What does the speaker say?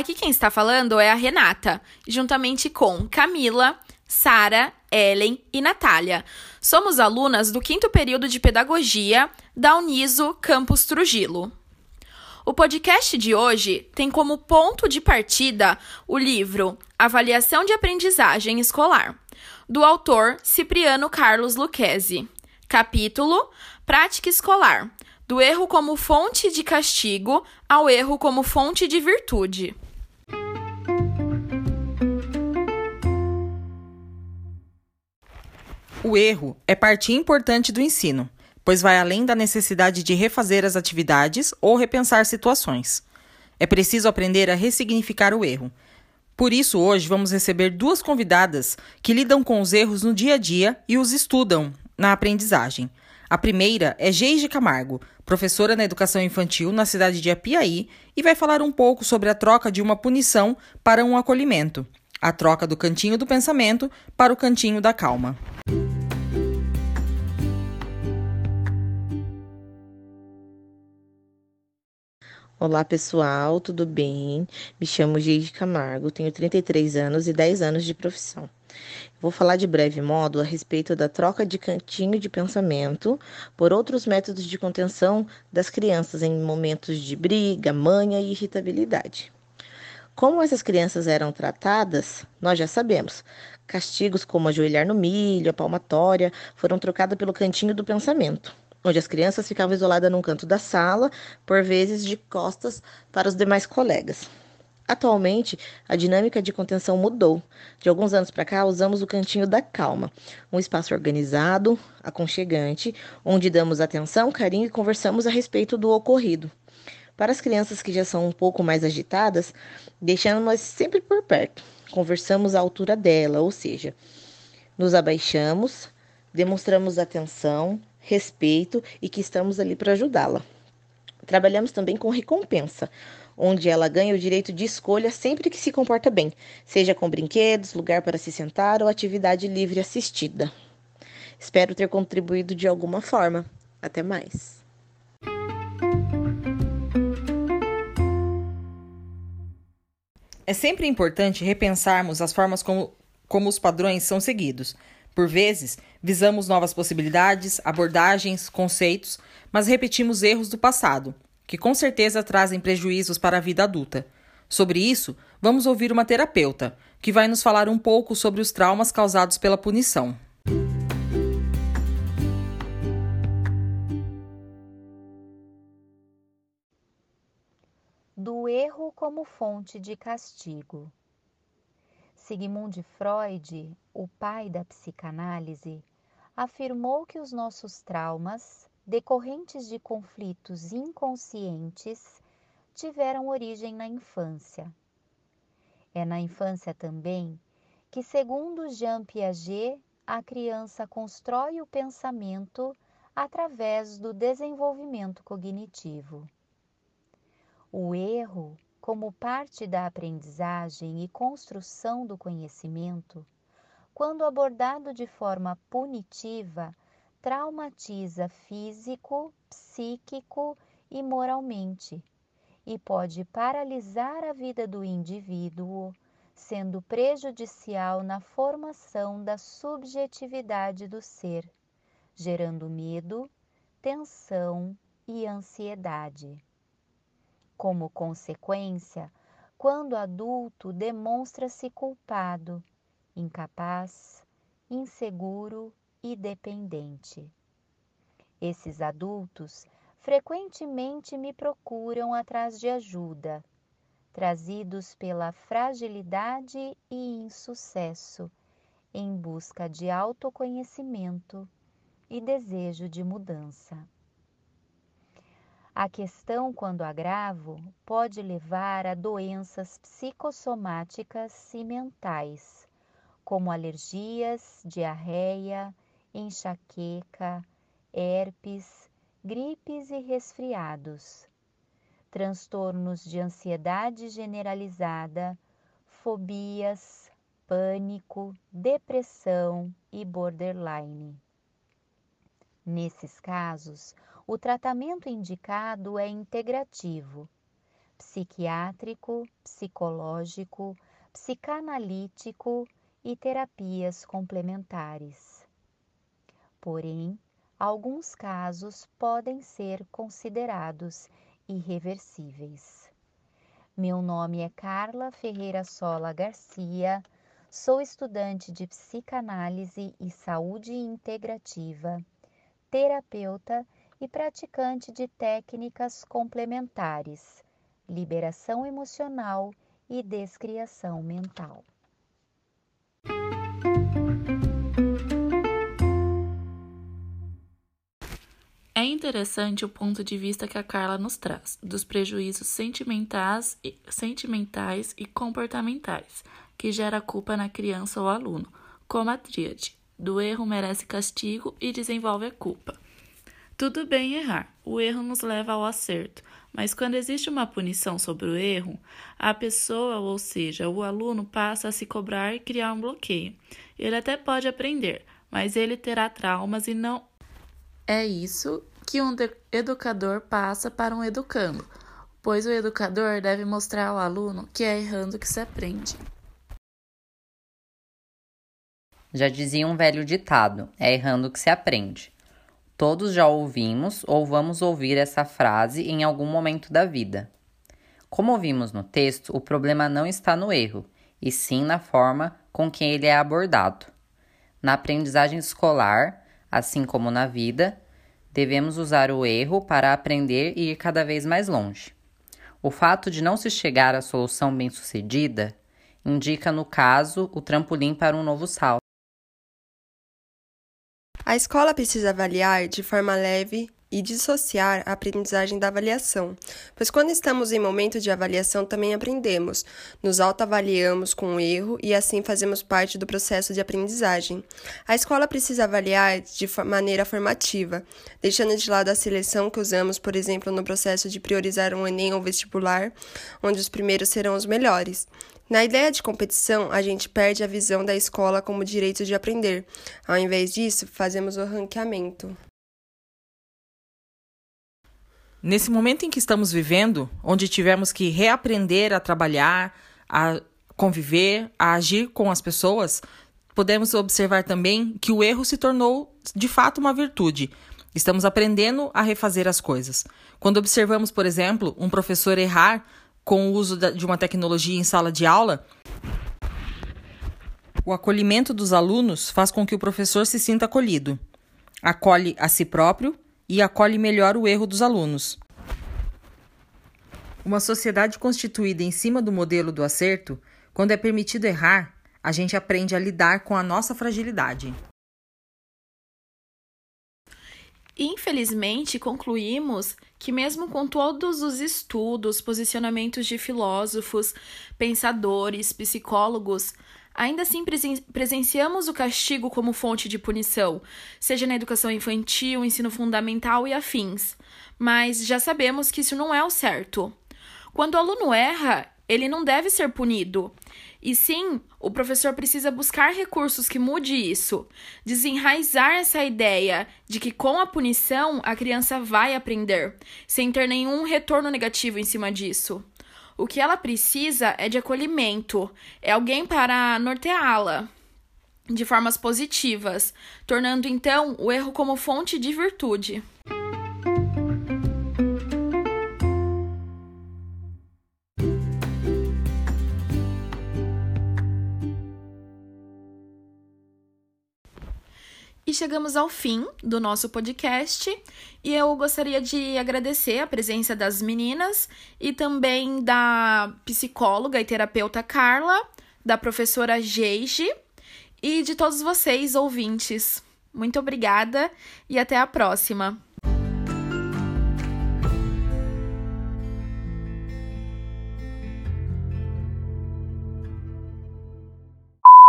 Aqui quem está falando é a Renata, juntamente com Camila, Sara, Ellen e Natália. Somos alunas do quinto período de Pedagogia da Uniso Campus Trujillo. O podcast de hoje tem como ponto de partida o livro Avaliação de Aprendizagem Escolar, do autor Cipriano Carlos Lucchesi. Capítulo Prática Escolar, do erro como fonte de castigo ao erro como fonte de virtude. O erro é parte importante do ensino, pois vai além da necessidade de refazer as atividades ou repensar situações. É preciso aprender a ressignificar o erro. Por isso, hoje vamos receber duas convidadas que lidam com os erros no dia a dia e os estudam na aprendizagem. A primeira é Geise Camargo, professora na educação infantil na cidade de Apiaí, e vai falar um pouco sobre a troca de uma punição para um acolhimento, a troca do cantinho do pensamento para o cantinho da calma. Olá pessoal, tudo bem? Me chamo Geide Camargo, tenho 33 anos e 10 anos de profissão. Vou falar de breve modo a respeito da troca de cantinho de pensamento por outros métodos de contenção das crianças em momentos de briga, manha e irritabilidade. Como essas crianças eram tratadas, nós já sabemos. Castigos como ajoelhar no milho, a palmatória, foram trocados pelo cantinho do pensamento, onde as crianças ficavam isoladas num canto da sala, por vezes de costas para os demais colegas. Atualmente, a dinâmica de contenção mudou. De alguns anos para cá, usamos o Cantinho da Calma, um espaço organizado, aconchegante, onde damos atenção, carinho e conversamos a respeito do ocorrido. Para as crianças que já são um pouco mais agitadas, deixamos-as sempre por perto. Conversamos à altura dela, ou seja, nos abaixamos, demonstramos atenção, respeito e que estamos ali para ajudá-la. Trabalhamos também com recompensa, onde ela ganha o direito de escolha sempre que se comporta bem, seja com brinquedos, lugar para se sentar ou atividade livre assistida. Espero ter contribuído de alguma forma. Até mais. É sempre importante repensarmos as formas como, como os padrões são seguidos. Por vezes, visamos novas possibilidades, abordagens, conceitos, mas repetimos erros do passado, que com certeza trazem prejuízos para a vida adulta. Sobre isso, vamos ouvir uma terapeuta, que vai nos falar um pouco sobre os traumas causados pela punição. Do erro como fonte de castigo. Sigmund Freud, o pai da psicanálise, afirmou que os nossos traumas decorrentes de conflitos inconscientes tiveram origem na infância. É na infância também que, segundo Jean Piaget, a criança constrói o pensamento através do desenvolvimento cognitivo. O erro, como parte da aprendizagem e construção do conhecimento, quando abordado de forma punitiva, traumatiza físico, psíquico e moralmente e pode paralisar a vida do indivíduo, sendo prejudicial na formação da subjetividade do ser, gerando medo, tensão e ansiedade. Como consequência, quando adulto demonstra-se culpado, incapaz, inseguro e dependente. Esses adultos frequentemente me procuram atrás de ajuda, trazidos pela fragilidade e insucesso, em busca de autoconhecimento e desejo de mudança. A questão, quando agravo, pode levar a doenças psicossomáticas e mentais, como alergias, diarreia, enxaqueca, herpes, gripes e resfriados, transtornos de ansiedade generalizada, fobias, pânico, depressão e borderline. Nesses casos, o tratamento indicado é integrativo, psiquiátrico, psicológico, psicanalítico e terapias complementares. Porém, alguns casos podem ser considerados irreversíveis. Meu nome é Carla Ferreira Sola Garcia, sou estudante de psicanálise e saúde integrativa, terapeuta e praticante de técnicas complementares, liberação emocional e descriação mental. É interessante o ponto de vista que a Carla nos traz, dos prejuízos sentimentais e, sentimentais e comportamentais, que gera culpa na criança ou aluno, como a tríade, do erro merece castigo e desenvolve a culpa. Tudo bem errar, o erro nos leva ao acerto, mas quando existe uma punição sobre o erro, a pessoa, ou seja, o aluno, passa a se cobrar e criar um bloqueio. Ele até pode aprender, mas ele terá traumas e não. É isso que um educador passa para um educando, pois o educador deve mostrar ao aluno que é errando que se aprende. Já dizia um velho ditado: é errando que se aprende. Todos já ouvimos ou vamos ouvir essa frase em algum momento da vida. Como ouvimos no texto, o problema não está no erro, e sim na forma com que ele é abordado. Na aprendizagem escolar, assim como na vida, devemos usar o erro para aprender e ir cada vez mais longe. O fato de não se chegar à solução bem-sucedida indica, no caso, o trampolim para um novo salto. A escola precisa avaliar de forma leve e dissociar a aprendizagem da avaliação, pois quando estamos em momento de avaliação também aprendemos, nos autoavaliamos com o erro e assim fazemos parte do processo de aprendizagem. A escola precisa avaliar de maneira formativa, deixando de lado a seleção que usamos, por exemplo, no processo de priorizar um Enem ou vestibular, onde os primeiros serão os melhores. Na ideia de competição, a gente perde a visão da escola como direito de aprender. Ao invés disso, fazemos o ranqueamento. Nesse momento em que estamos vivendo, onde tivemos que reaprender a trabalhar, a conviver, a agir com as pessoas, podemos observar também que o erro se tornou de fato uma virtude. Estamos aprendendo a refazer as coisas. Quando observamos, por exemplo, um professor errar, com o uso de uma tecnologia em sala de aula, o acolhimento dos alunos faz com que o professor se sinta acolhido, acolhe a si próprio e acolhe melhor o erro dos alunos. Uma sociedade constituída em cima do modelo do acerto, quando é permitido errar, a gente aprende a lidar com a nossa fragilidade. Infelizmente, concluímos que, mesmo com todos os estudos, posicionamentos de filósofos, pensadores, psicólogos, ainda assim presen presenciamos o castigo como fonte de punição, seja na educação infantil, ensino fundamental e afins. Mas já sabemos que isso não é o certo. Quando o aluno erra, ele não deve ser punido. E sim, o professor precisa buscar recursos que mude isso, desenraizar essa ideia de que com a punição a criança vai aprender, sem ter nenhum retorno negativo em cima disso. O que ela precisa é de acolhimento, é alguém para norteá-la de formas positivas, tornando então o erro como fonte de virtude. E chegamos ao fim do nosso podcast e eu gostaria de agradecer a presença das meninas e também da psicóloga e terapeuta Carla, da professora Geige e de todos vocês ouvintes. Muito obrigada e até a próxima!